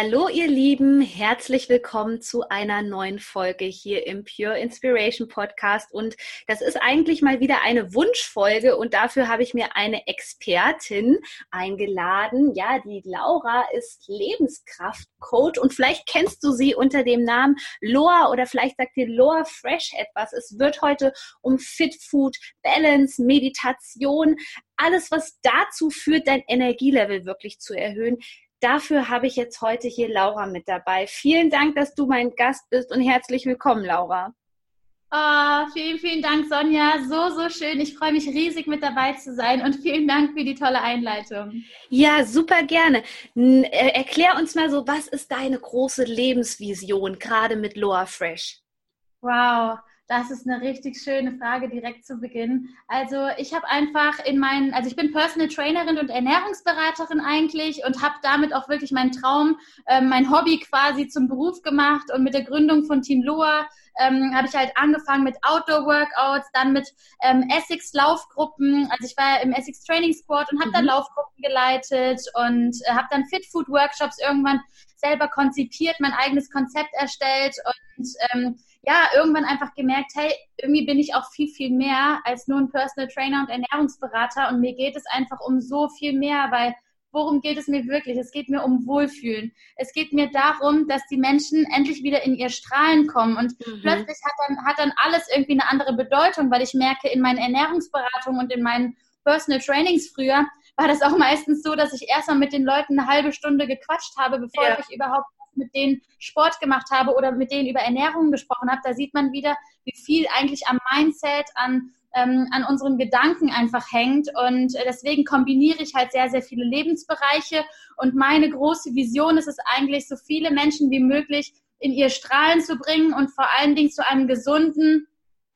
Hallo ihr Lieben, herzlich willkommen zu einer neuen Folge hier im Pure Inspiration Podcast. Und das ist eigentlich mal wieder eine Wunschfolge. Und dafür habe ich mir eine Expertin eingeladen. Ja, die Laura ist Lebenskraftcoach. Und vielleicht kennst du sie unter dem Namen Loa oder vielleicht sagt dir Loa Fresh etwas. Es wird heute um Fit Food, Balance, Meditation, alles was dazu führt, dein Energielevel wirklich zu erhöhen dafür habe ich jetzt heute hier Laura mit dabei. Vielen Dank, dass du mein Gast bist und herzlich willkommen, Laura. Oh, vielen, vielen Dank, Sonja. So, so schön. Ich freue mich riesig mit dabei zu sein und vielen Dank für die tolle Einleitung. Ja, super gerne. Äh, erklär uns mal so, was ist deine große Lebensvision, gerade mit Loa Fresh? Wow. Das ist eine richtig schöne Frage direkt zu Beginn. Also ich habe einfach in meinen, also ich bin Personal Trainerin und Ernährungsberaterin eigentlich und habe damit auch wirklich meinen Traum, äh, mein Hobby quasi zum Beruf gemacht und mit der Gründung von Team Loa ähm, habe ich halt angefangen mit Outdoor-Workouts, dann mit ähm, Essex-Laufgruppen. Also ich war ja im Essex Training Squad und habe mhm. dann Laufgruppen geleitet und äh, habe dann Fit Food Workshops irgendwann selber konzipiert, mein eigenes Konzept erstellt und ähm, ja, irgendwann einfach gemerkt, hey, irgendwie bin ich auch viel, viel mehr als nur ein Personal Trainer und Ernährungsberater und mir geht es einfach um so viel mehr, weil worum geht es mir wirklich? Es geht mir um Wohlfühlen. Es geht mir darum, dass die Menschen endlich wieder in ihr Strahlen kommen und mhm. plötzlich hat dann, hat dann alles irgendwie eine andere Bedeutung, weil ich merke, in meinen Ernährungsberatungen und in meinen Personal Trainings früher war das auch meistens so, dass ich erstmal mit den Leuten eine halbe Stunde gequatscht habe, bevor ja. ich überhaupt mit denen Sport gemacht habe oder mit denen über Ernährung gesprochen habe, da sieht man wieder, wie viel eigentlich am Mindset, an, ähm, an unseren Gedanken einfach hängt. Und äh, deswegen kombiniere ich halt sehr, sehr viele Lebensbereiche. Und meine große Vision ist es eigentlich, so viele Menschen wie möglich in ihr Strahlen zu bringen und vor allen Dingen zu einem gesunden,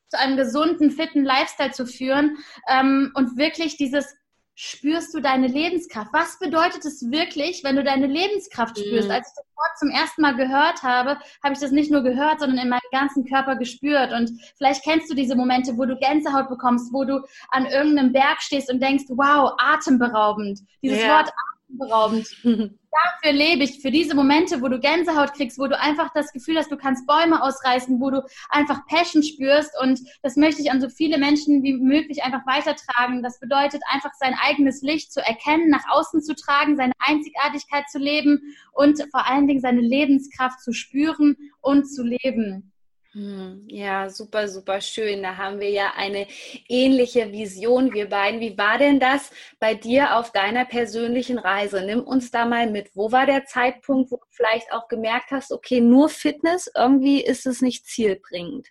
zu einem gesunden, fitten Lifestyle zu führen ähm, und wirklich dieses spürst du deine Lebenskraft? Was bedeutet es wirklich, wenn du deine Lebenskraft spürst? Mhm. Als ich das Wort zum ersten Mal gehört habe, habe ich das nicht nur gehört, sondern in meinem ganzen Körper gespürt. Und vielleicht kennst du diese Momente, wo du Gänsehaut bekommst, wo du an irgendeinem Berg stehst und denkst, wow, atemberaubend. Dieses ja. Wort atemberaubend. Dafür lebe ich, für diese Momente, wo du Gänsehaut kriegst, wo du einfach das Gefühl hast, du kannst Bäume ausreißen, wo du einfach Passion spürst. Und das möchte ich an so viele Menschen wie möglich einfach weitertragen. Das bedeutet einfach sein eigenes Licht zu erkennen, nach außen zu tragen, seine Einzigartigkeit zu leben und vor allen Dingen seine Lebenskraft zu spüren und zu leben. Hm, ja, super, super schön. Da haben wir ja eine ähnliche Vision, wir beiden. Wie war denn das bei dir auf deiner persönlichen Reise? Nimm uns da mal mit. Wo war der Zeitpunkt, wo du vielleicht auch gemerkt hast, okay, nur Fitness, irgendwie ist es nicht zielbringend?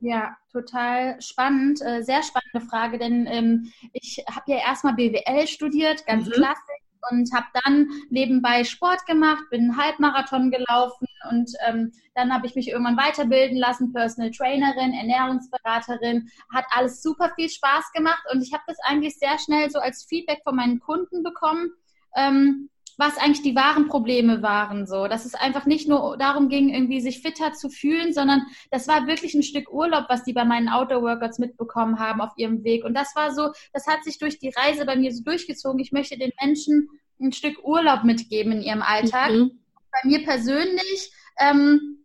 Ja, total spannend, äh, sehr spannende Frage, denn ähm, ich habe ja erstmal BWL studiert, ganz mhm. klassisch und habe dann nebenbei Sport gemacht, bin einen Halbmarathon gelaufen und ähm, dann habe ich mich irgendwann weiterbilden lassen, Personal Trainerin, Ernährungsberaterin, hat alles super viel Spaß gemacht und ich habe das eigentlich sehr schnell so als Feedback von meinen Kunden bekommen. Ähm, was eigentlich die wahren Probleme waren, so, dass es einfach nicht nur darum ging, irgendwie sich fitter zu fühlen, sondern das war wirklich ein Stück Urlaub, was die bei meinen Outdoor-Workouts mitbekommen haben auf ihrem Weg. Und das war so, das hat sich durch die Reise bei mir so durchgezogen. Ich möchte den Menschen ein Stück Urlaub mitgeben in ihrem Alltag. Mhm. Bei mir persönlich ähm,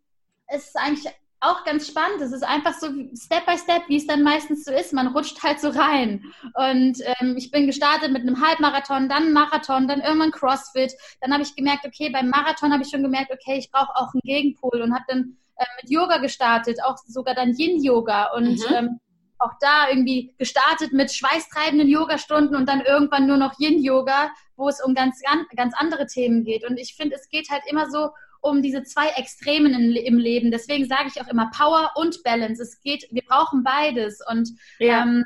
ist es eigentlich auch ganz spannend. Es ist einfach so Step by Step, wie es dann meistens so ist. Man rutscht halt so rein. Und ähm, ich bin gestartet mit einem Halbmarathon, dann Marathon, dann irgendwann CrossFit. Dann habe ich gemerkt, okay, beim Marathon habe ich schon gemerkt, okay, ich brauche auch einen Gegenpol und habe dann äh, mit Yoga gestartet, auch sogar dann Yin-Yoga. Und mhm. ähm, auch da irgendwie gestartet mit schweißtreibenden Yogastunden und dann irgendwann nur noch Yin-Yoga, wo es um ganz, ganz andere Themen geht. Und ich finde, es geht halt immer so um diese zwei Extremen in, im Leben. Deswegen sage ich auch immer Power und Balance. Es geht, wir brauchen beides. Und, ja. ähm,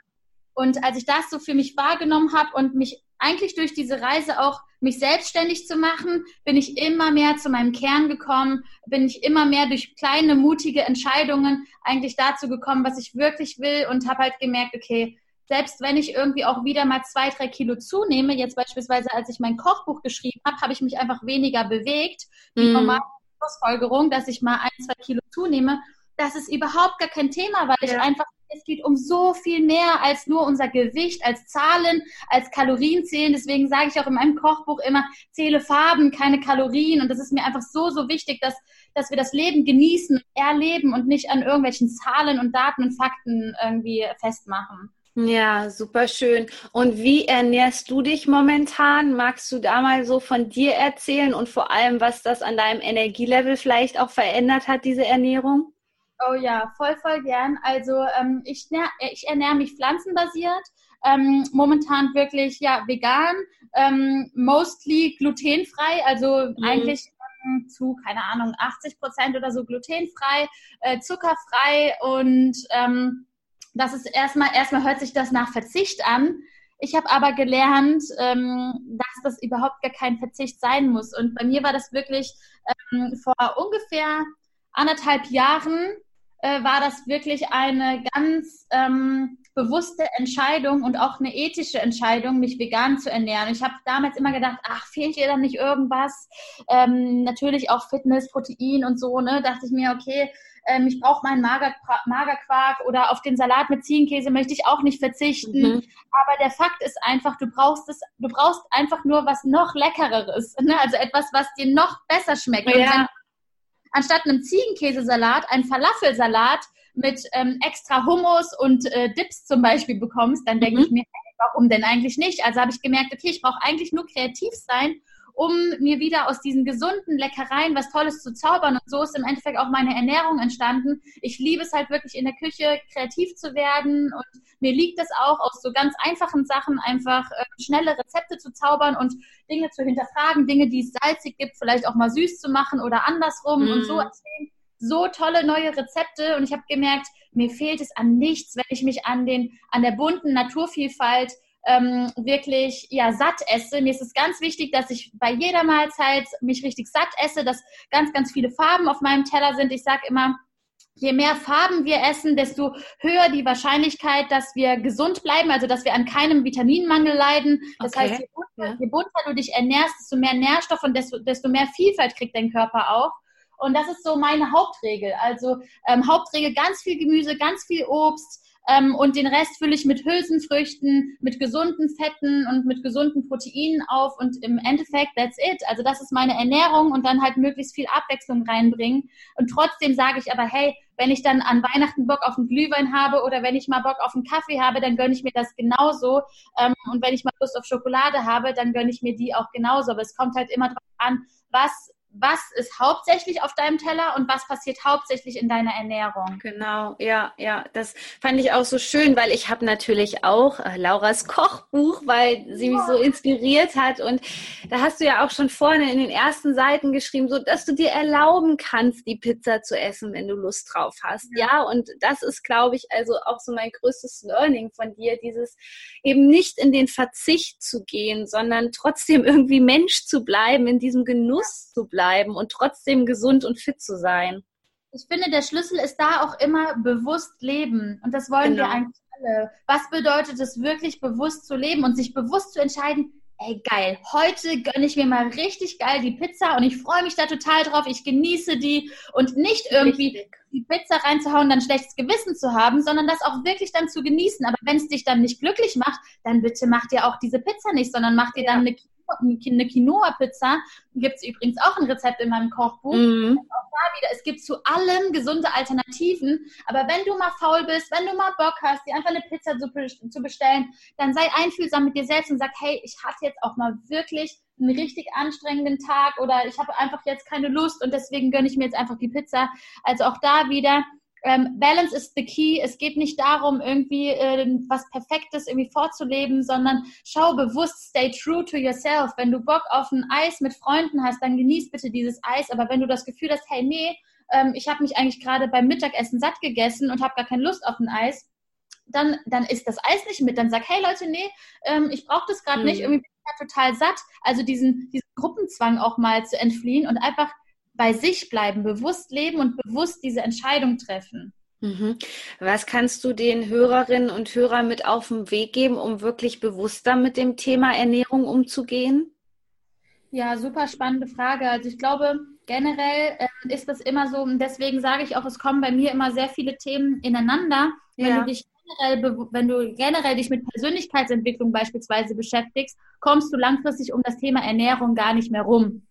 und als ich das so für mich wahrgenommen habe und mich eigentlich durch diese Reise auch mich selbstständig zu machen, bin ich immer mehr zu meinem Kern gekommen, bin ich immer mehr durch kleine, mutige Entscheidungen eigentlich dazu gekommen, was ich wirklich will und habe halt gemerkt, okay, selbst wenn ich irgendwie auch wieder mal zwei, drei Kilo zunehme, jetzt beispielsweise als ich mein Kochbuch geschrieben habe, habe ich mich einfach weniger bewegt. Die mm. normale Schlussfolgerung, dass ich mal ein, zwei Kilo zunehme, das ist überhaupt gar kein Thema, weil ja. ich einfach es geht um so viel mehr als nur unser Gewicht, als Zahlen, als Kalorien zählen. Deswegen sage ich auch in meinem Kochbuch immer, zähle Farben, keine Kalorien. Und das ist mir einfach so, so wichtig, dass, dass wir das Leben genießen, erleben und nicht an irgendwelchen Zahlen und Daten und Fakten irgendwie festmachen. Ja, super schön. Und wie ernährst du dich momentan? Magst du da mal so von dir erzählen und vor allem, was das an deinem Energielevel vielleicht auch verändert hat, diese Ernährung? Oh ja, voll, voll gern. Also ähm, ich, ich ernähre mich pflanzenbasiert. Ähm, momentan wirklich ja vegan, ähm, mostly glutenfrei, also mhm. eigentlich ähm, zu, keine Ahnung, 80 Prozent oder so glutenfrei, äh, zuckerfrei und ähm, das ist erstmal, erstmal hört sich das nach Verzicht an. Ich habe aber gelernt, ähm, dass das überhaupt gar kein Verzicht sein muss. Und bei mir war das wirklich ähm, vor ungefähr anderthalb Jahren äh, war das wirklich eine ganz ähm, bewusste Entscheidung und auch eine ethische Entscheidung, mich vegan zu ernähren. Ich habe damals immer gedacht, ach, fehlt dir dann nicht irgendwas? Ähm, natürlich auch Fitness, Protein und so, ne? Dachte ich mir, okay, ähm, ich brauche meinen Mager Magerquark oder auf den Salat mit Ziegenkäse möchte ich auch nicht verzichten. Mhm. Aber der Fakt ist einfach, du brauchst es, du brauchst einfach nur was noch Leckereres, ne? also etwas, was dir noch besser schmeckt. Ja anstatt einem Ziegenkäsesalat einen Falafelsalat mit ähm, extra Hummus und äh, Dips zum Beispiel bekommst, dann denke mhm. ich mir, hey, warum denn eigentlich nicht? Also habe ich gemerkt, okay, ich brauche eigentlich nur kreativ sein, um mir wieder aus diesen gesunden Leckereien was Tolles zu zaubern. Und so ist im Endeffekt auch meine Ernährung entstanden. Ich liebe es halt wirklich in der Küche kreativ zu werden und mir liegt es auch, aus so ganz einfachen Sachen einfach äh, schnelle Rezepte zu zaubern und Dinge zu hinterfragen, Dinge, die es salzig gibt, vielleicht auch mal süß zu machen oder andersrum mm. und so mhm. erzählen so tolle neue Rezepte und ich habe gemerkt, mir fehlt es an nichts, wenn ich mich an den an der bunten Naturvielfalt ähm, wirklich ja satt esse. Mir ist es ganz wichtig, dass ich bei jeder Mahlzeit mich richtig satt esse, dass ganz ganz viele Farben auf meinem Teller sind. Ich sage immer, je mehr Farben wir essen, desto höher die Wahrscheinlichkeit, dass wir gesund bleiben, also dass wir an keinem Vitaminmangel leiden. Das okay. heißt, je bunter, je bunter, du dich ernährst, desto mehr Nährstoff und desto, desto mehr Vielfalt kriegt dein Körper auch. Und das ist so meine Hauptregel. Also ähm, Hauptregel ganz viel Gemüse, ganz viel Obst, ähm, und den Rest fülle ich mit Hülsenfrüchten, mit gesunden Fetten und mit gesunden Proteinen auf und im Endeffekt, that's it. Also das ist meine Ernährung und dann halt möglichst viel Abwechslung reinbringen. Und trotzdem sage ich aber, hey, wenn ich dann an Weihnachten Bock auf einen Glühwein habe oder wenn ich mal Bock auf einen Kaffee habe, dann gönne ich mir das genauso. Ähm, und wenn ich mal Lust auf Schokolade habe, dann gönne ich mir die auch genauso. Aber es kommt halt immer darauf an, was was ist hauptsächlich auf deinem Teller und was passiert hauptsächlich in deiner Ernährung. Genau, ja, ja, das fand ich auch so schön, weil ich habe natürlich auch äh, Lauras Kochbuch, weil sie mich so inspiriert hat. Und da hast du ja auch schon vorne in den ersten Seiten geschrieben, so dass du dir erlauben kannst, die Pizza zu essen, wenn du Lust drauf hast. Ja, ja und das ist, glaube ich, also auch so mein größtes Learning von dir, dieses eben nicht in den Verzicht zu gehen, sondern trotzdem irgendwie Mensch zu bleiben, in diesem Genuss zu bleiben bleiben und trotzdem gesund und fit zu sein. Ich finde, der Schlüssel ist da auch immer bewusst leben. Und das wollen genau. wir eigentlich alle. Was bedeutet es wirklich bewusst zu leben und sich bewusst zu entscheiden, ey geil, heute gönne ich mir mal richtig geil die Pizza und ich freue mich da total drauf, ich genieße die und nicht irgendwie richtig. die Pizza reinzuhauen, dann schlechtes Gewissen zu haben, sondern das auch wirklich dann zu genießen. Aber wenn es dich dann nicht glücklich macht, dann bitte mach dir auch diese Pizza nicht, sondern mach dir ja. dann eine eine Quinoa-Pizza. Gibt es übrigens auch ein Rezept in meinem Kochbuch. Mhm. Auch da wieder, es gibt zu allem gesunde Alternativen. Aber wenn du mal faul bist, wenn du mal Bock hast, dir einfach eine Pizza zu, zu bestellen, dann sei einfühlsam mit dir selbst und sag, hey, ich hatte jetzt auch mal wirklich einen richtig anstrengenden Tag oder ich habe einfach jetzt keine Lust und deswegen gönne ich mir jetzt einfach die Pizza. Also auch da wieder ähm, Balance is the key. Es geht nicht darum, irgendwie äh, was Perfektes irgendwie vorzuleben, sondern schau bewusst, stay true to yourself. Wenn du Bock auf ein Eis mit Freunden hast, dann genieß bitte dieses Eis. Aber wenn du das Gefühl hast, hey, nee, ähm, ich habe mich eigentlich gerade beim Mittagessen satt gegessen und habe gar keine Lust auf ein Eis, dann, dann ist das Eis nicht mit. Dann sag, hey Leute, nee, ähm, ich brauche das gerade mhm. nicht. Irgendwie ja total satt. Also diesen, diesen Gruppenzwang auch mal zu entfliehen und einfach bei sich bleiben, bewusst leben und bewusst diese Entscheidung treffen. Mhm. Was kannst du den Hörerinnen und Hörern mit auf den Weg geben, um wirklich bewusster mit dem Thema Ernährung umzugehen? Ja, super spannende Frage. Also ich glaube, generell äh, ist das immer so, und deswegen sage ich auch, es kommen bei mir immer sehr viele Themen ineinander. Wenn ja. du dich generell, wenn du generell dich mit Persönlichkeitsentwicklung beispielsweise beschäftigst, kommst du langfristig um das Thema Ernährung gar nicht mehr rum.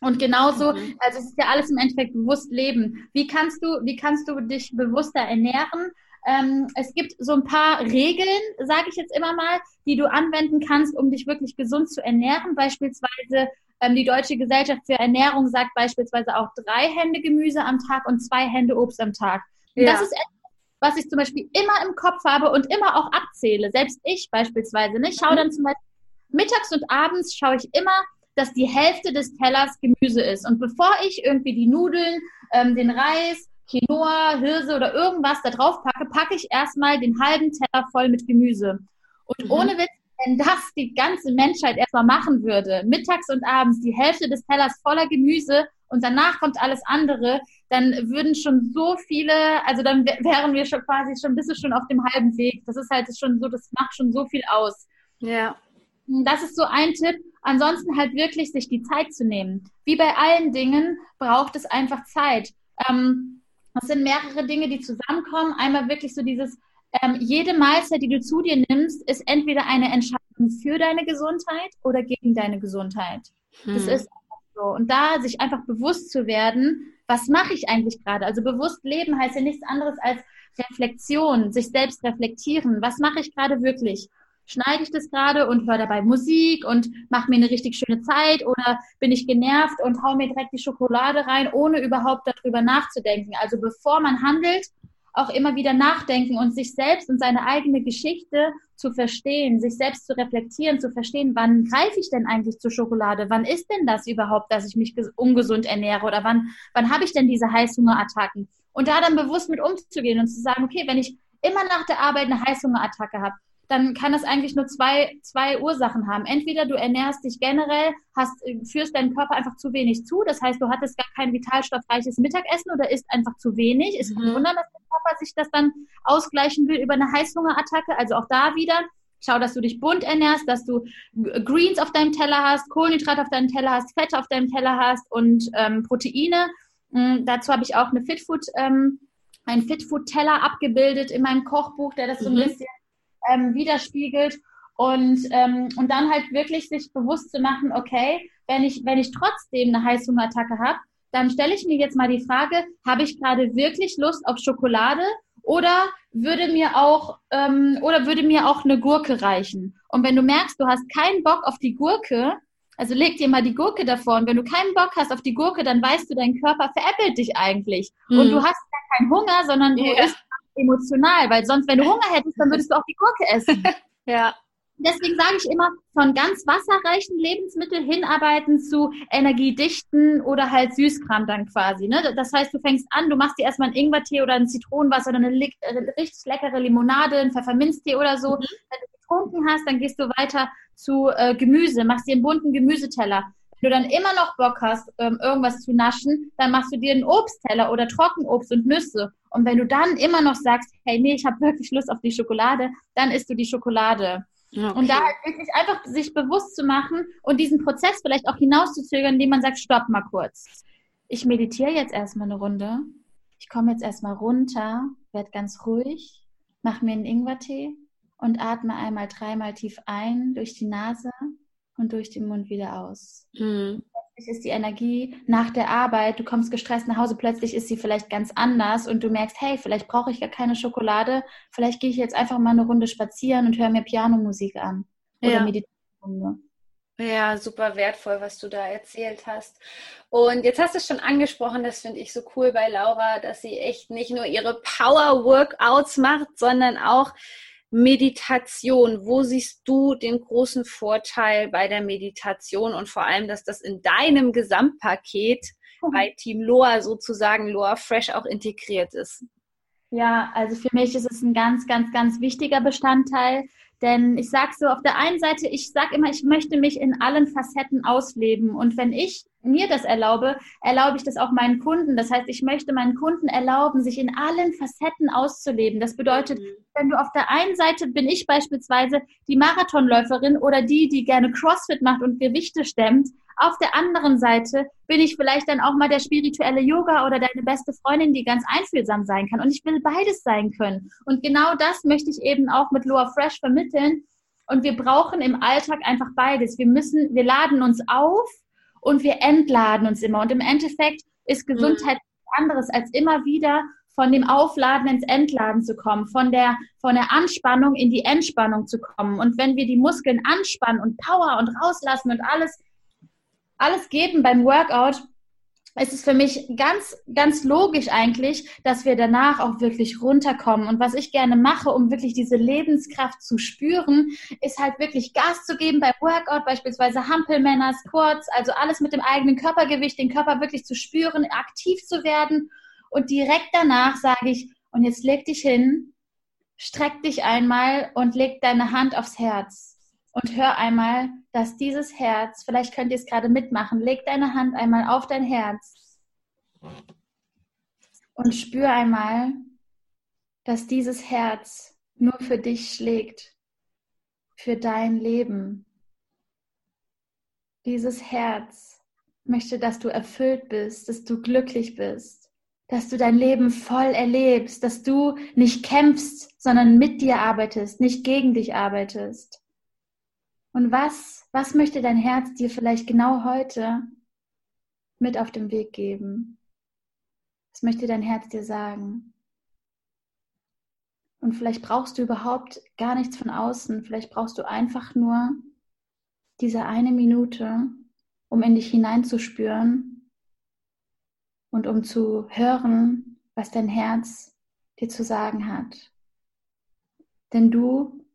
Und genauso, mhm. also es ist ja alles im Endeffekt bewusst leben. Wie kannst du, wie kannst du dich bewusster ernähren? Ähm, es gibt so ein paar Regeln, sage ich jetzt immer mal, die du anwenden kannst, um dich wirklich gesund zu ernähren. Beispielsweise ähm, die Deutsche Gesellschaft für Ernährung sagt beispielsweise auch drei Hände Gemüse am Tag und zwei Hände Obst am Tag. Ja. Das ist etwas, was ich zum Beispiel immer im Kopf habe und immer auch abzähle. Selbst ich beispielsweise. Ne? Ich schaue mhm. dann zum Beispiel mittags und abends schaue ich immer, dass die Hälfte des Tellers Gemüse ist. Und bevor ich irgendwie die Nudeln, ähm, den Reis, Quinoa, Hirse oder irgendwas da drauf packe, packe ich erstmal den halben Teller voll mit Gemüse. Und mhm. ohne Witz, wenn das die ganze Menschheit erstmal machen würde, mittags und abends die Hälfte des Tellers voller Gemüse und danach kommt alles andere, dann würden schon so viele, also dann wären wir schon quasi schon ein bisschen schon auf dem halben Weg. Das ist halt schon so, das macht schon so viel aus. Ja. Das ist so ein Tipp. Ansonsten halt wirklich sich die Zeit zu nehmen. Wie bei allen Dingen braucht es einfach Zeit. Ähm, es sind mehrere Dinge, die zusammenkommen. Einmal wirklich so dieses, ähm, jede Mahlzeit, die du zu dir nimmst, ist entweder eine Entscheidung für deine Gesundheit oder gegen deine Gesundheit. Hm. Das ist so. Und da sich einfach bewusst zu werden, was mache ich eigentlich gerade? Also bewusst leben heißt ja nichts anderes als Reflexion, sich selbst reflektieren. Was mache ich gerade wirklich? Schneide ich das gerade und höre dabei Musik und mache mir eine richtig schöne Zeit oder bin ich genervt und hau mir direkt die Schokolade rein, ohne überhaupt darüber nachzudenken. Also bevor man handelt, auch immer wieder nachdenken und sich selbst und seine eigene Geschichte zu verstehen, sich selbst zu reflektieren, zu verstehen, wann greife ich denn eigentlich zur Schokolade? Wann ist denn das überhaupt, dass ich mich ungesund ernähre? Oder wann, wann habe ich denn diese Heißhungerattacken? Und da dann bewusst mit umzugehen und zu sagen, okay, wenn ich immer nach der Arbeit eine Heißhungerattacke habe, dann kann das eigentlich nur zwei, zwei Ursachen haben. Entweder du ernährst dich generell, hast, führst deinen Körper einfach zu wenig zu, das heißt, du hattest gar kein vitalstoffreiches Mittagessen oder isst einfach zu wenig. Ist mhm. Wunder, dass der Körper sich das dann ausgleichen will über eine Heißhungerattacke. Also auch da wieder, schau, dass du dich bunt ernährst, dass du Greens auf deinem Teller hast, Kohlenhydrate auf deinem Teller hast, Fette auf deinem Teller hast und ähm, Proteine. Mhm, dazu habe ich auch eine Fitfood, ähm, einen Fitfood-Teller abgebildet in meinem Kochbuch, der das so ein mhm. bisschen ähm, widerspiegelt und, ähm, und dann halt wirklich sich bewusst zu machen, okay, wenn ich, wenn ich trotzdem eine Heißhungerattacke habe, dann stelle ich mir jetzt mal die Frage, habe ich gerade wirklich Lust auf Schokolade oder würde mir auch ähm, oder würde mir auch eine Gurke reichen? Und wenn du merkst, du hast keinen Bock auf die Gurke, also leg dir mal die Gurke davor und wenn du keinen Bock hast auf die Gurke, dann weißt du, dein Körper veräppelt dich eigentlich mhm. und du hast gar keinen Hunger, sondern du ja. isst emotional, weil sonst, wenn du Hunger hättest, dann würdest du auch die Gurke essen. ja. Deswegen sage ich immer, von ganz wasserreichen Lebensmitteln hinarbeiten zu energiedichten oder halt Süßkram dann quasi. Ne? Das heißt, du fängst an, du machst dir erstmal einen Ingwertee oder ein Zitronenwasser oder eine äh, richtig leckere Limonade, einen Pfefferminztee oder so. Mhm. Wenn du getrunken hast, dann gehst du weiter zu äh, Gemüse, machst dir einen bunten Gemüseteller. Du dann immer noch Bock hast, ähm, irgendwas zu naschen, dann machst du dir einen Obstteller oder Trockenobst und Nüsse. Und wenn du dann immer noch sagst, hey, nee, ich habe wirklich Lust auf die Schokolade, dann isst du die Schokolade. Okay. Und da halt wirklich einfach sich bewusst zu machen und diesen Prozess vielleicht auch hinauszuzögern, indem man sagt, stopp mal kurz. Ich meditiere jetzt erstmal eine Runde. Ich komme jetzt erstmal runter, werde ganz ruhig, mache mir einen Ingwertee und atme einmal dreimal tief ein durch die Nase und durch den Mund wieder aus. Mhm. Plötzlich ist die Energie nach der Arbeit, du kommst gestresst nach Hause, plötzlich ist sie vielleicht ganz anders und du merkst, hey, vielleicht brauche ich gar keine Schokolade, vielleicht gehe ich jetzt einfach mal eine Runde spazieren und höre mir Pianomusik an. Oder ja. Meditation. Ja, super wertvoll, was du da erzählt hast. Und jetzt hast du es schon angesprochen, das finde ich so cool bei Laura, dass sie echt nicht nur ihre Power-Workouts macht, sondern auch Meditation, wo siehst du den großen Vorteil bei der Meditation und vor allem, dass das in deinem Gesamtpaket mhm. bei Team Loa sozusagen Loa Fresh auch integriert ist? Ja, also für mich ist es ein ganz, ganz, ganz wichtiger Bestandteil, Denn ich sage so, auf der einen Seite, ich sage immer, ich möchte mich in allen Facetten ausleben. Und wenn ich mir das erlaube, erlaube ich das auch meinen Kunden. Das heißt, ich möchte meinen Kunden erlauben, sich in allen Facetten auszuleben. Das bedeutet, mhm. wenn du auf der einen Seite bin ich beispielsweise die Marathonläuferin oder die, die gerne CrossFit macht und Gewichte stemmt. Auf der anderen Seite bin ich vielleicht dann auch mal der spirituelle Yoga oder deine beste Freundin, die ganz einfühlsam sein kann. Und ich will beides sein können. Und genau das möchte ich eben auch mit Loa Fresh vermitteln. Und wir brauchen im Alltag einfach beides. Wir müssen, wir laden uns auf und wir entladen uns immer. Und im Endeffekt ist Gesundheit mhm. anderes als immer wieder von dem Aufladen ins Entladen zu kommen, von der, von der Anspannung in die Entspannung zu kommen. Und wenn wir die Muskeln anspannen und Power und rauslassen und alles, alles geben beim Workout, es ist für mich ganz, ganz logisch eigentlich, dass wir danach auch wirklich runterkommen. Und was ich gerne mache, um wirklich diese Lebenskraft zu spüren, ist halt wirklich Gas zu geben beim Workout, beispielsweise Hampelmänner, Squats, also alles mit dem eigenen Körpergewicht, den Körper wirklich zu spüren, aktiv zu werden. Und direkt danach sage ich, und jetzt leg dich hin, streck dich einmal und leg deine Hand aufs Herz und hör einmal, dass dieses Herz, vielleicht könnt ihr es gerade mitmachen, leg deine Hand einmal auf dein Herz und spür einmal, dass dieses Herz nur für dich schlägt, für dein Leben. Dieses Herz möchte, dass du erfüllt bist, dass du glücklich bist, dass du dein Leben voll erlebst, dass du nicht kämpfst, sondern mit dir arbeitest, nicht gegen dich arbeitest. Und was, was möchte dein Herz dir vielleicht genau heute mit auf den Weg geben? Was möchte dein Herz dir sagen? Und vielleicht brauchst du überhaupt gar nichts von außen. Vielleicht brauchst du einfach nur diese eine Minute, um in dich hineinzuspüren und um zu hören, was dein Herz dir zu sagen hat. Denn du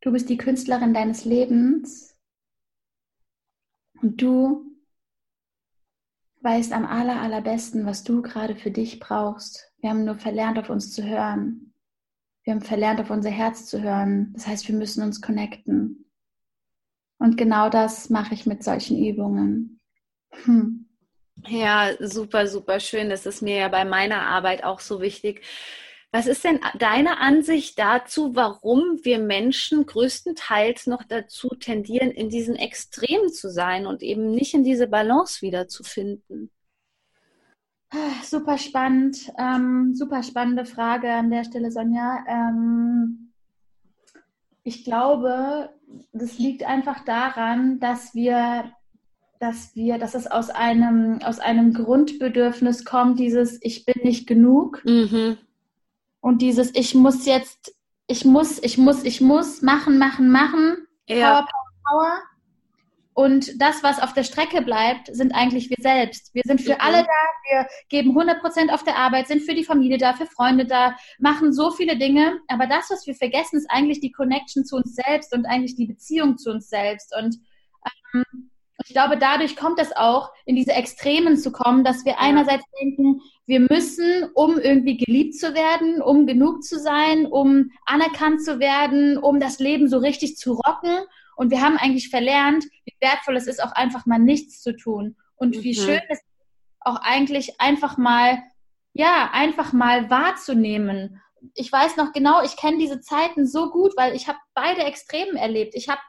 Du bist die Künstlerin deines Lebens und du weißt am aller, allerbesten, was du gerade für dich brauchst. Wir haben nur verlernt, auf uns zu hören. Wir haben verlernt, auf unser Herz zu hören. Das heißt, wir müssen uns connecten. Und genau das mache ich mit solchen Übungen. Hm. Ja, super, super schön. Das ist mir ja bei meiner Arbeit auch so wichtig, was ist denn deine Ansicht dazu, warum wir Menschen größtenteils noch dazu tendieren, in diesen Extremen zu sein und eben nicht in diese Balance wiederzufinden? Ah, super spannend, ähm, super spannende Frage an der Stelle, Sonja. Ähm, ich glaube, das liegt einfach daran, dass wir, dass wir, dass es aus einem, aus einem Grundbedürfnis kommt, dieses Ich bin nicht genug. Mhm. Und dieses, ich muss jetzt, ich muss, ich muss, ich muss machen, machen, machen. Ja. Power, Power, Power. Und das, was auf der Strecke bleibt, sind eigentlich wir selbst. Wir sind für mhm. alle da, wir geben 100 Prozent auf der Arbeit, sind für die Familie da, für Freunde da, machen so viele Dinge. Aber das, was wir vergessen, ist eigentlich die Connection zu uns selbst und eigentlich die Beziehung zu uns selbst. Und ähm, ich glaube, dadurch kommt es auch, in diese Extremen zu kommen, dass wir einerseits denken, wir müssen, um irgendwie geliebt zu werden, um genug zu sein, um anerkannt zu werden, um das Leben so richtig zu rocken. Und wir haben eigentlich verlernt, wie wertvoll es ist, auch einfach mal nichts zu tun. Und mhm. wie schön es ist, auch eigentlich einfach mal, ja, einfach mal wahrzunehmen. Ich weiß noch genau, ich kenne diese Zeiten so gut, weil ich habe beide Extremen erlebt. Ich habe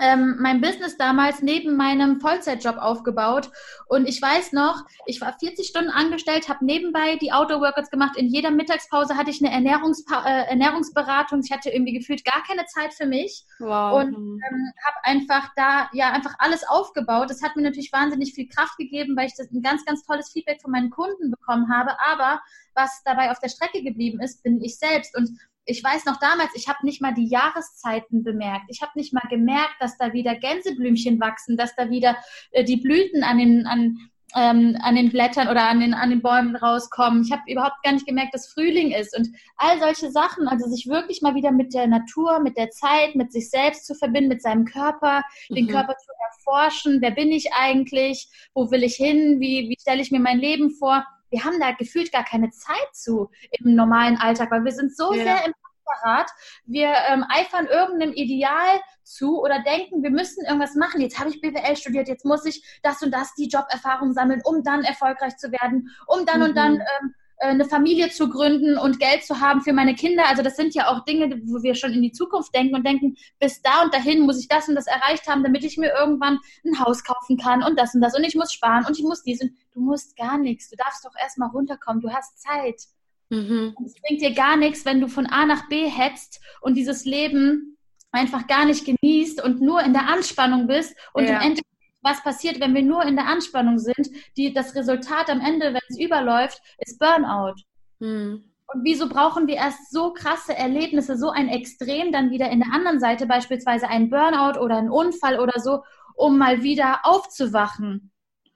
ähm, mein Business damals neben meinem Vollzeitjob aufgebaut. Und ich weiß noch, ich war 40 Stunden angestellt, habe nebenbei die Outdoor-Workouts gemacht. In jeder Mittagspause hatte ich eine Ernährungspa äh, Ernährungsberatung. Ich hatte irgendwie gefühlt gar keine Zeit für mich. Wow. Und ähm, habe einfach da ja einfach alles aufgebaut. Das hat mir natürlich wahnsinnig viel Kraft gegeben, weil ich das ein ganz, ganz tolles Feedback von meinen Kunden bekommen habe. Aber was dabei auf der Strecke geblieben ist, bin ich selbst. Und ich weiß noch damals, ich habe nicht mal die Jahreszeiten bemerkt. Ich habe nicht mal gemerkt, dass da wieder Gänseblümchen wachsen, dass da wieder äh, die Blüten an den, an, ähm, an den Blättern oder an den, an den Bäumen rauskommen. Ich habe überhaupt gar nicht gemerkt, dass Frühling ist und all solche Sachen. Also sich wirklich mal wieder mit der Natur, mit der Zeit, mit sich selbst zu verbinden, mit seinem Körper, mhm. den Körper zu erforschen. Wer bin ich eigentlich? Wo will ich hin? Wie, wie stelle ich mir mein Leben vor? Wir haben da gefühlt gar keine Zeit zu im normalen Alltag, weil wir sind so ja. sehr im Hamsterrad. Wir ähm, eifern irgendeinem Ideal zu oder denken, wir müssen irgendwas machen. Jetzt habe ich BWL studiert, jetzt muss ich das und das, die Joberfahrung sammeln, um dann erfolgreich zu werden, um dann mhm. und dann ähm, äh, eine Familie zu gründen und Geld zu haben für meine Kinder. Also das sind ja auch Dinge, wo wir schon in die Zukunft denken und denken, bis da und dahin muss ich das und das erreicht haben, damit ich mir irgendwann ein Haus kaufen kann und das und das und ich muss sparen und ich muss dies und du musst gar nichts. Du darfst doch erstmal runterkommen. Du hast Zeit. Mhm. Es bringt dir gar nichts, wenn du von A nach B hetzt und dieses Leben einfach gar nicht genießt und nur in der Anspannung bist und ja. im Endeffekt was passiert, wenn wir nur in der Anspannung sind, die das Resultat am Ende, wenn es überläuft, ist Burnout. Hm. Und wieso brauchen wir erst so krasse Erlebnisse, so ein Extrem, dann wieder in der anderen Seite, beispielsweise ein Burnout oder ein Unfall oder so, um mal wieder aufzuwachen?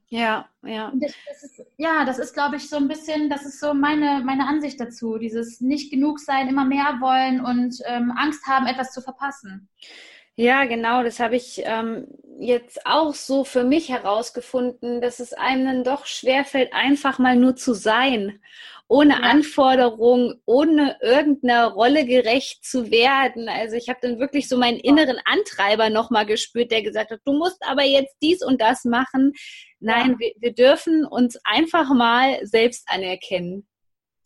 Ja, ja. Das, das ist, ja, das ist, glaube ich, so ein bisschen, das ist so meine, meine Ansicht dazu. Dieses nicht genug sein, immer mehr wollen und ähm, Angst haben, etwas zu verpassen. Ja, genau, das habe ich ähm, jetzt auch so für mich herausgefunden, dass es einem dann doch schwerfällt, einfach mal nur zu sein, ohne ja. Anforderung, ohne irgendeiner Rolle gerecht zu werden. Also ich habe dann wirklich so meinen inneren Antreiber nochmal gespürt, der gesagt hat, du musst aber jetzt dies und das machen. Nein, ja. wir, wir dürfen uns einfach mal selbst anerkennen.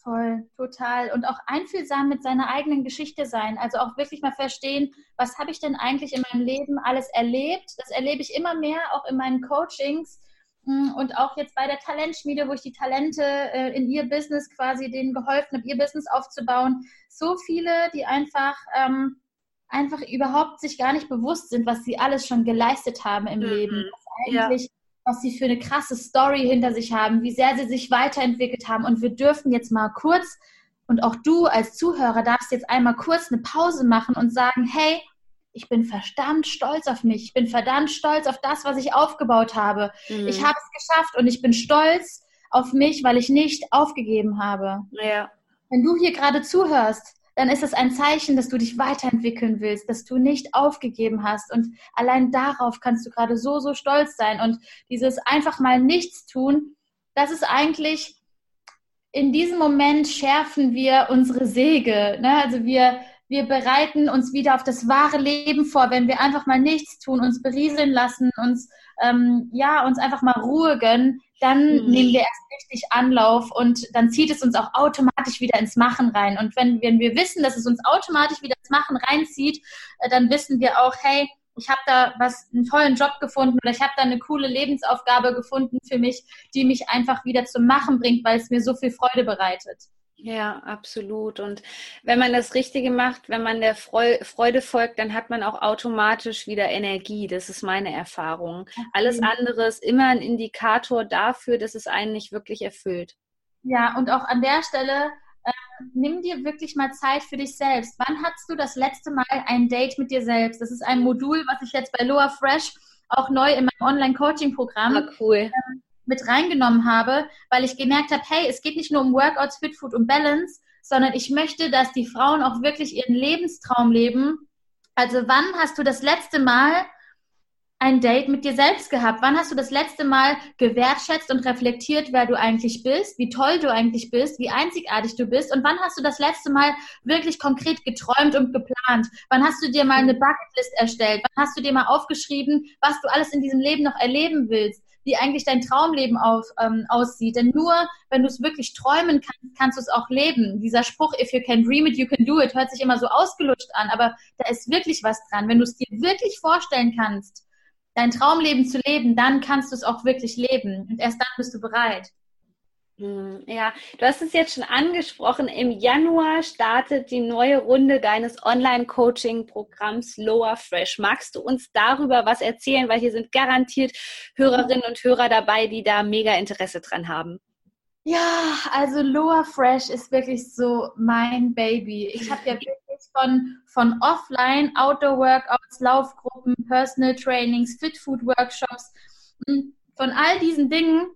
Voll, total. Und auch einfühlsam mit seiner eigenen Geschichte sein. Also auch wirklich mal verstehen, was habe ich denn eigentlich in meinem Leben alles erlebt? Das erlebe ich immer mehr, auch in meinen Coachings hm, und auch jetzt bei der Talentschmiede, wo ich die Talente äh, in ihr Business quasi denen geholfen habe, ihr Business aufzubauen. So viele, die einfach, ähm, einfach überhaupt sich gar nicht bewusst sind, was sie alles schon geleistet haben im mhm. Leben. Was eigentlich ja was sie für eine krasse Story hinter sich haben, wie sehr sie sich weiterentwickelt haben. Und wir dürfen jetzt mal kurz, und auch du als Zuhörer darfst jetzt einmal kurz eine Pause machen und sagen, hey, ich bin verdammt stolz auf mich. Ich bin verdammt stolz auf das, was ich aufgebaut habe. Mhm. Ich habe es geschafft und ich bin stolz auf mich, weil ich nicht aufgegeben habe. Ja. Wenn du hier gerade zuhörst, dann ist es ein Zeichen, dass du dich weiterentwickeln willst, dass du nicht aufgegeben hast. Und allein darauf kannst du gerade so, so stolz sein. Und dieses einfach mal nichts tun, das ist eigentlich, in diesem Moment schärfen wir unsere Säge. Ne? Also wir, wir bereiten uns wieder auf das wahre Leben vor, wenn wir einfach mal nichts tun, uns berieseln lassen, uns ähm, ja uns einfach mal Ruhe gönnen, dann mhm. nehmen wir erst richtig Anlauf und dann zieht es uns auch automatisch wieder ins Machen rein. Und wenn, wenn wir wissen, dass es uns automatisch wieder ins Machen reinzieht, äh, dann wissen wir auch, hey, ich habe da was einen tollen Job gefunden oder ich habe da eine coole Lebensaufgabe gefunden für mich, die mich einfach wieder zum Machen bringt, weil es mir so viel Freude bereitet. Ja, absolut. Und wenn man das Richtige macht, wenn man der Freude folgt, dann hat man auch automatisch wieder Energie. Das ist meine Erfahrung. Alles andere ist immer ein Indikator dafür, dass es einen nicht wirklich erfüllt. Ja, und auch an der Stelle, äh, nimm dir wirklich mal Zeit für dich selbst. Wann hattest du das letzte Mal ein Date mit dir selbst? Das ist ein Modul, was ich jetzt bei Loa Fresh auch neu in meinem Online-Coaching-Programm ah, cool. ähm, mit reingenommen habe, weil ich gemerkt habe, hey, es geht nicht nur um Workouts, Fit Food und Balance, sondern ich möchte, dass die Frauen auch wirklich ihren Lebenstraum leben. Also wann hast du das letzte Mal ein Date mit dir selbst gehabt? Wann hast du das letzte Mal gewertschätzt und reflektiert, wer du eigentlich bist, wie toll du eigentlich bist, wie einzigartig du bist? Und wann hast du das letzte Mal wirklich konkret geträumt und geplant? Wann hast du dir mal eine Bucketlist erstellt? Wann hast du dir mal aufgeschrieben, was du alles in diesem Leben noch erleben willst? Wie eigentlich dein Traumleben auf, ähm, aussieht. Denn nur wenn du es wirklich träumen kannst, kannst du es auch leben. Dieser Spruch, if you can dream it, you can do it, hört sich immer so ausgelutscht an, aber da ist wirklich was dran. Wenn du es dir wirklich vorstellen kannst, dein Traumleben zu leben, dann kannst du es auch wirklich leben. Und erst dann bist du bereit. Hm, ja, du hast es jetzt schon angesprochen. Im Januar startet die neue Runde deines Online-Coaching-Programms Lower Fresh. Magst du uns darüber was erzählen? Weil hier sind garantiert Hörerinnen und Hörer dabei, die da mega Interesse dran haben. Ja, also Lower Fresh ist wirklich so mein Baby. Ich habe ja wirklich von, von Offline, Outdoor-Workouts, Laufgruppen, Personal Trainings, Fit Food Workshops, von all diesen Dingen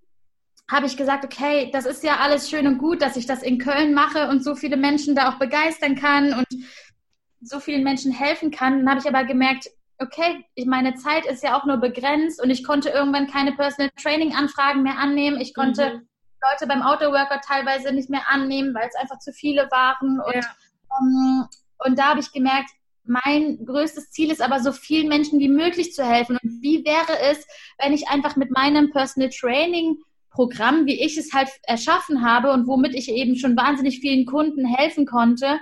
habe ich gesagt, okay, das ist ja alles schön und gut, dass ich das in Köln mache und so viele Menschen da auch begeistern kann und so vielen Menschen helfen kann. Dann habe ich aber gemerkt, okay, meine Zeit ist ja auch nur begrenzt und ich konnte irgendwann keine Personal Training Anfragen mehr annehmen. Ich konnte mhm. Leute beim Outdoor Worker teilweise nicht mehr annehmen, weil es einfach zu viele waren und ja. um, ähm, Und da habe ich gemerkt, mein größtes Ziel ist aber, so vielen Menschen wie möglich zu helfen. Und wie wäre es, wenn ich einfach mit meinem Personal Training Programm, wie ich es halt erschaffen habe und womit ich eben schon wahnsinnig vielen Kunden helfen konnte,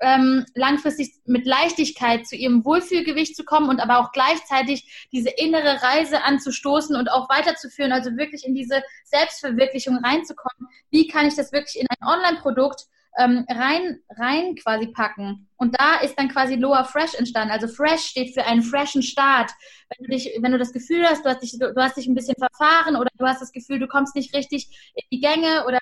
ähm, langfristig mit Leichtigkeit zu ihrem Wohlfühlgewicht zu kommen und aber auch gleichzeitig diese innere Reise anzustoßen und auch weiterzuführen, also wirklich in diese Selbstverwirklichung reinzukommen. Wie kann ich das wirklich in ein Online-Produkt ähm, rein, rein quasi packen? Und da ist dann quasi Lower Fresh entstanden. Also Fresh steht für einen freshen Start. Wenn du dich, wenn du das Gefühl hast, du hast dich, du, hast dich ein bisschen verfahren oder du hast das Gefühl, du kommst nicht richtig in die Gänge oder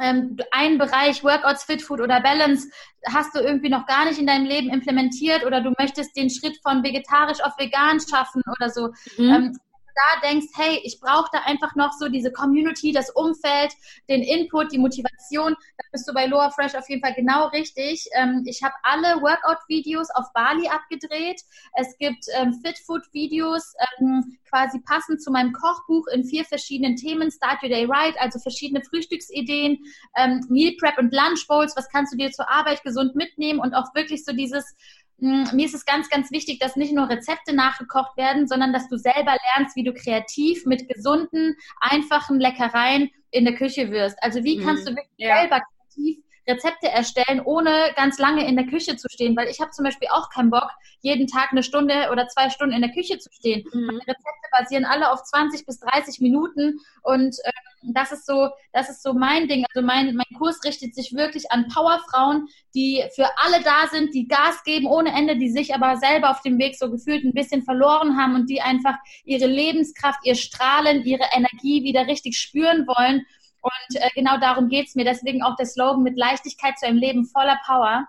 ähm, einen Bereich Workouts, Fit Food oder Balance hast du irgendwie noch gar nicht in deinem Leben implementiert oder du möchtest den Schritt von vegetarisch auf vegan schaffen oder so. Mhm. Ähm, da denkst, hey, ich brauche da einfach noch so diese Community, das Umfeld, den Input, die Motivation, da bist du bei Loa Fresh auf jeden Fall genau richtig. Ähm, ich habe alle Workout-Videos auf Bali abgedreht. Es gibt ähm, Fit Food-Videos, ähm, quasi passend zu meinem Kochbuch in vier verschiedenen Themen. Start Your Day Right, also verschiedene Frühstücksideen, ähm, Meal Prep und Lunch Bowls. Was kannst du dir zur Arbeit gesund mitnehmen und auch wirklich so dieses mir ist es ganz, ganz wichtig, dass nicht nur Rezepte nachgekocht werden, sondern dass du selber lernst, wie du kreativ mit gesunden, einfachen Leckereien in der Küche wirst. Also wie kannst mhm. du wirklich ja. selber kreativ Rezepte erstellen, ohne ganz lange in der Küche zu stehen, weil ich habe zum Beispiel auch keinen Bock, jeden Tag eine Stunde oder zwei Stunden in der Küche zu stehen. Mhm. Meine Rezepte basieren alle auf 20 bis 30 Minuten und äh, das ist so, das ist so mein Ding. Also mein, mein Kurs richtet sich wirklich an Powerfrauen, die für alle da sind, die Gas geben ohne Ende, die sich aber selber auf dem Weg so gefühlt ein bisschen verloren haben und die einfach ihre Lebenskraft, ihr Strahlen, ihre Energie wieder richtig spüren wollen und äh, genau darum geht es mir. Deswegen auch der Slogan mit Leichtigkeit zu einem Leben voller Power.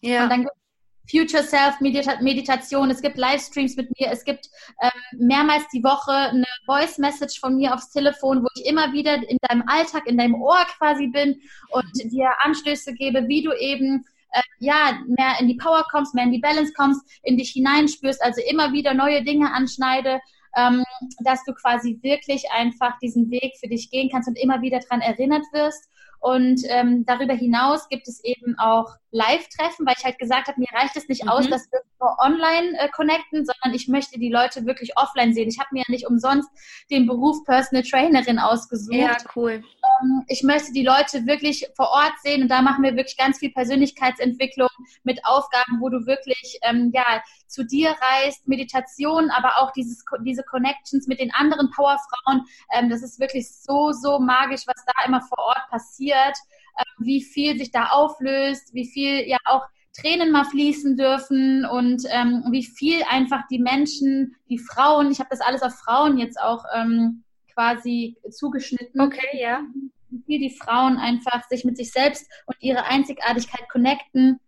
Ja. Und dann gibt Future Self Meditation, es gibt Livestreams mit mir, es gibt ähm, mehrmals die Woche eine Voice Message von mir aufs Telefon, wo ich immer wieder in deinem Alltag, in deinem Ohr quasi bin und dir Anstöße gebe, wie du eben äh, ja mehr in die Power kommst, mehr in die Balance kommst, in dich hineinspürst, also immer wieder neue Dinge anschneide ähm, dass du quasi wirklich einfach diesen Weg für dich gehen kannst und immer wieder daran erinnert wirst. Und ähm, darüber hinaus gibt es eben auch Live-Treffen, weil ich halt gesagt habe, mir reicht es nicht mhm. aus, dass wir nur online äh, connecten, sondern ich möchte die Leute wirklich offline sehen. Ich habe mir ja nicht umsonst den Beruf Personal Trainerin ausgesucht. Ja, cool. Ähm, ich möchte die Leute wirklich vor Ort sehen und da machen wir wirklich ganz viel Persönlichkeitsentwicklung mit Aufgaben, wo du wirklich ähm, ja zu dir reist, Meditation, aber auch dieses, diese Connections mit den anderen Powerfrauen. Ähm, das ist wirklich so, so magisch, was da immer vor Ort passiert, wie viel sich da auflöst, wie viel ja auch Tränen mal fließen dürfen und ähm, wie viel einfach die Menschen, die Frauen, ich habe das alles auf Frauen jetzt auch ähm, quasi zugeschnitten. Okay, ja. Wie viel die Frauen einfach sich mit sich selbst und ihre Einzigartigkeit connecten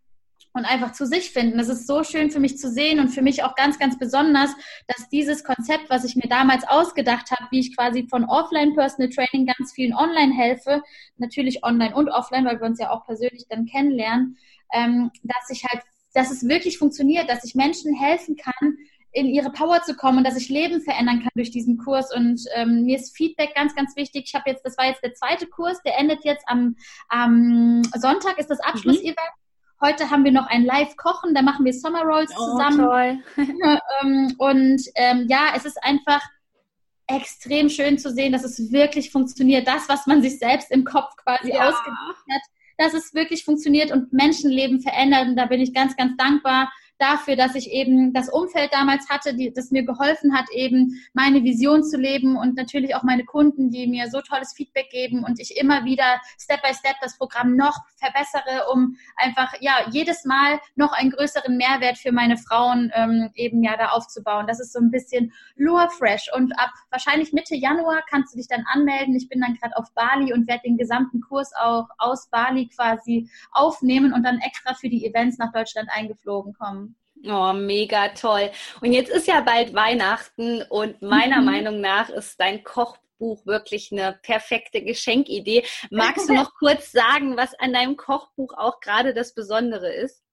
und einfach zu sich finden. Das ist so schön für mich zu sehen und für mich auch ganz, ganz besonders, dass dieses Konzept, was ich mir damals ausgedacht habe, wie ich quasi von Offline Personal Training ganz vielen online helfe, natürlich online und offline, weil wir uns ja auch persönlich dann kennenlernen, ähm, dass ich halt, dass es wirklich funktioniert, dass ich Menschen helfen kann, in ihre Power zu kommen und dass ich Leben verändern kann durch diesen Kurs. Und ähm, mir ist Feedback ganz, ganz wichtig. Ich habe jetzt, das war jetzt der zweite Kurs, der endet jetzt am, am Sonntag, ist das Abschlussevent. Mhm. Heute haben wir noch ein Live-Kochen, da machen wir Summer Rolls oh, zusammen. Toll. Ähm, und ähm, ja, es ist einfach extrem schön zu sehen, dass es wirklich funktioniert. Das, was man sich selbst im Kopf quasi ja. ausgedacht hat, dass es wirklich funktioniert und Menschenleben verändert. Und da bin ich ganz, ganz dankbar dafür, dass ich eben das Umfeld damals hatte, die, das mir geholfen hat, eben meine Vision zu leben und natürlich auch meine Kunden, die mir so tolles Feedback geben und ich immer wieder Step by Step das Programm noch verbessere, um einfach ja jedes Mal noch einen größeren Mehrwert für meine Frauen ähm, eben ja da aufzubauen. Das ist so ein bisschen Lure Fresh und ab wahrscheinlich Mitte Januar kannst du dich dann anmelden. Ich bin dann gerade auf Bali und werde den gesamten Kurs auch aus Bali quasi aufnehmen und dann extra für die Events nach Deutschland eingeflogen kommen. Oh, mega toll. Und jetzt ist ja bald Weihnachten und meiner mhm. Meinung nach ist dein Kochbuch wirklich eine perfekte Geschenkidee. Magst du noch kurz sagen, was an deinem Kochbuch auch gerade das Besondere ist?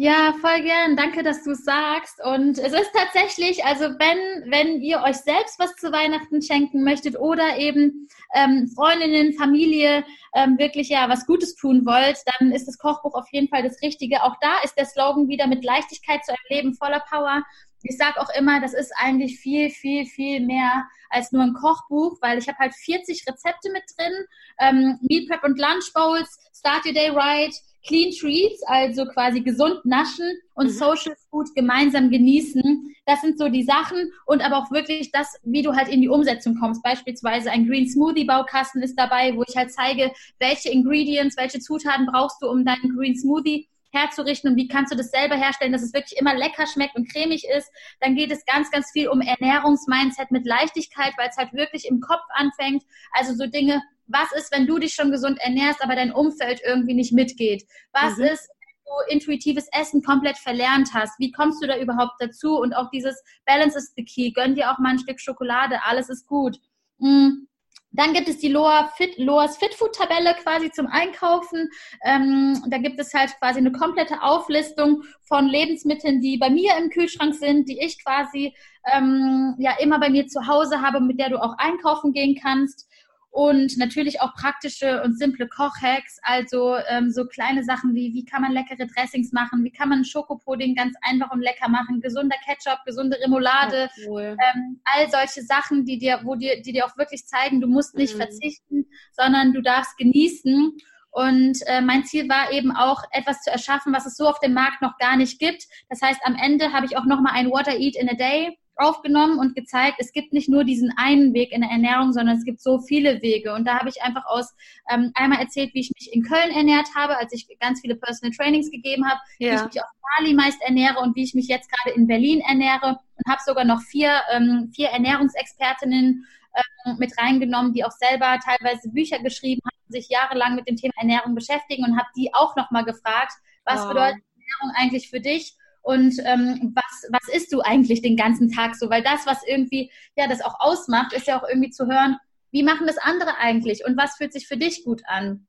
Ja, voll gern. Danke, dass du es sagst. Und es ist tatsächlich, also wenn, wenn ihr euch selbst was zu Weihnachten schenken möchtet oder eben ähm, Freundinnen, Familie ähm, wirklich ja was Gutes tun wollt, dann ist das Kochbuch auf jeden Fall das Richtige. Auch da ist der Slogan wieder mit Leichtigkeit zu einem Leben voller Power. Ich sage auch immer, das ist eigentlich viel, viel, viel mehr als nur ein Kochbuch, weil ich habe halt 40 Rezepte mit drin, ähm, Meal Prep und Lunch Bowls, Start Your Day Right, Clean Treats, also quasi gesund naschen und mhm. Social Food gemeinsam genießen. Das sind so die Sachen und aber auch wirklich das, wie du halt in die Umsetzung kommst. Beispielsweise ein Green Smoothie Baukasten ist dabei, wo ich halt zeige, welche Ingredients, welche Zutaten brauchst du, um deinen Green Smoothie herzurichten und wie kannst du das selber herstellen, dass es wirklich immer lecker schmeckt und cremig ist. Dann geht es ganz, ganz viel um Ernährungsmindset mit Leichtigkeit, weil es halt wirklich im Kopf anfängt. Also so Dinge, was ist, wenn du dich schon gesund ernährst, aber dein Umfeld irgendwie nicht mitgeht? Was mhm. ist, wenn du intuitives Essen komplett verlernt hast? Wie kommst du da überhaupt dazu? Und auch dieses Balance is the key. Gönn dir auch mal ein Stück Schokolade, alles ist gut. Mhm. Dann gibt es die Loa Fit, Loas Fitfood Tabelle quasi zum Einkaufen. Ähm, da gibt es halt quasi eine komplette Auflistung von Lebensmitteln, die bei mir im Kühlschrank sind, die ich quasi ähm, ja immer bei mir zu Hause habe, mit der du auch einkaufen gehen kannst und natürlich auch praktische und simple Kochhacks, also ähm, so kleine Sachen wie, wie kann man leckere Dressings machen, wie kann man Schokopudding ganz einfach und lecker machen, gesunder Ketchup, gesunde Remoulade, cool. ähm, all solche Sachen, die dir, wo dir, die dir auch wirklich zeigen, du musst nicht mhm. verzichten, sondern du darfst genießen. Und äh, mein Ziel war eben auch, etwas zu erschaffen, was es so auf dem Markt noch gar nicht gibt. Das heißt, am Ende habe ich auch nochmal ein Water Eat in a Day aufgenommen und gezeigt, es gibt nicht nur diesen einen Weg in der Ernährung, sondern es gibt so viele Wege. Und da habe ich einfach aus ähm, einmal erzählt, wie ich mich in Köln ernährt habe, als ich ganz viele Personal Trainings gegeben habe, ja. wie ich mich auf Bali meist ernähre und wie ich mich jetzt gerade in Berlin ernähre und habe sogar noch vier, ähm, vier Ernährungsexpertinnen ähm, mit reingenommen, die auch selber teilweise Bücher geschrieben haben, sich jahrelang mit dem Thema Ernährung beschäftigen und habe die auch nochmal gefragt, was wow. bedeutet Ernährung eigentlich für dich? Und ähm, was, was isst du eigentlich den ganzen Tag so? Weil das, was irgendwie ja das auch ausmacht, ist ja auch irgendwie zu hören, wie machen das andere eigentlich und was fühlt sich für dich gut an?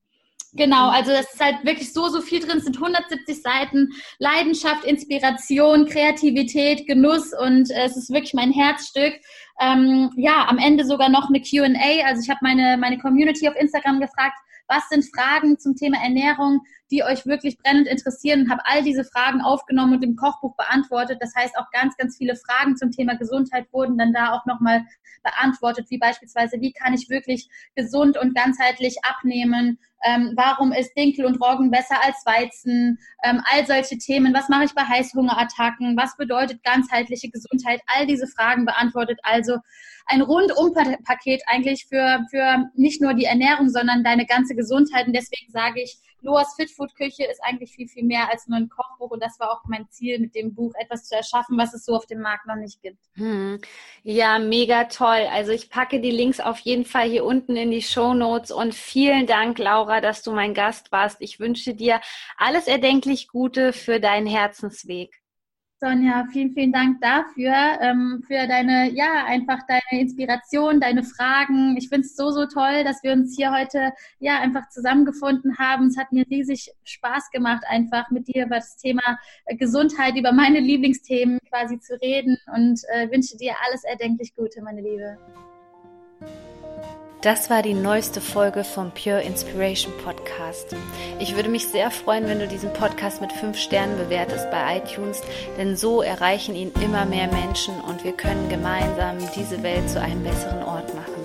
Genau, also das ist halt wirklich so, so viel drin. Es sind 170 Seiten. Leidenschaft, Inspiration, Kreativität, Genuss und äh, es ist wirklich mein Herzstück. Ähm, ja, am Ende sogar noch eine Q&A. Also ich habe meine, meine Community auf Instagram gefragt, was sind Fragen zum Thema Ernährung, die euch wirklich brennend interessieren und habe all diese Fragen aufgenommen und im Kochbuch beantwortet. Das heißt, auch ganz, ganz viele Fragen zum Thema Gesundheit wurden dann da auch nochmal beantwortet, wie beispielsweise, wie kann ich wirklich gesund und ganzheitlich abnehmen? Ähm, warum ist Dinkel und Roggen besser als Weizen? Ähm, all solche Themen. Was mache ich bei Heißhungerattacken? Was bedeutet ganzheitliche Gesundheit? All diese Fragen beantwortet. Also ein Rundum-Paket eigentlich für, für nicht nur die Ernährung, sondern deine ganze Gesundheit. Und deswegen sage ich, Loas Fitfood Küche ist eigentlich viel, viel mehr als nur ein Kochbuch. Und das war auch mein Ziel mit dem Buch, etwas zu erschaffen, was es so auf dem Markt noch nicht gibt. Hm. Ja, mega toll. Also ich packe die Links auf jeden Fall hier unten in die Show Notes. Und vielen Dank, Laura, dass du mein Gast warst. Ich wünsche dir alles erdenklich Gute für deinen Herzensweg. Sonja, vielen, vielen Dank dafür, ähm, für deine, ja, einfach deine Inspiration, deine Fragen. Ich finde es so, so toll, dass wir uns hier heute, ja, einfach zusammengefunden haben. Es hat mir riesig Spaß gemacht, einfach mit dir über das Thema Gesundheit, über meine Lieblingsthemen quasi zu reden und äh, wünsche dir alles erdenklich Gute, meine Liebe. Das war die neueste Folge vom Pure Inspiration Podcast. Ich würde mich sehr freuen, wenn du diesen Podcast mit fünf Sternen bewertest bei iTunes, denn so erreichen ihn immer mehr Menschen und wir können gemeinsam diese Welt zu einem besseren Ort machen.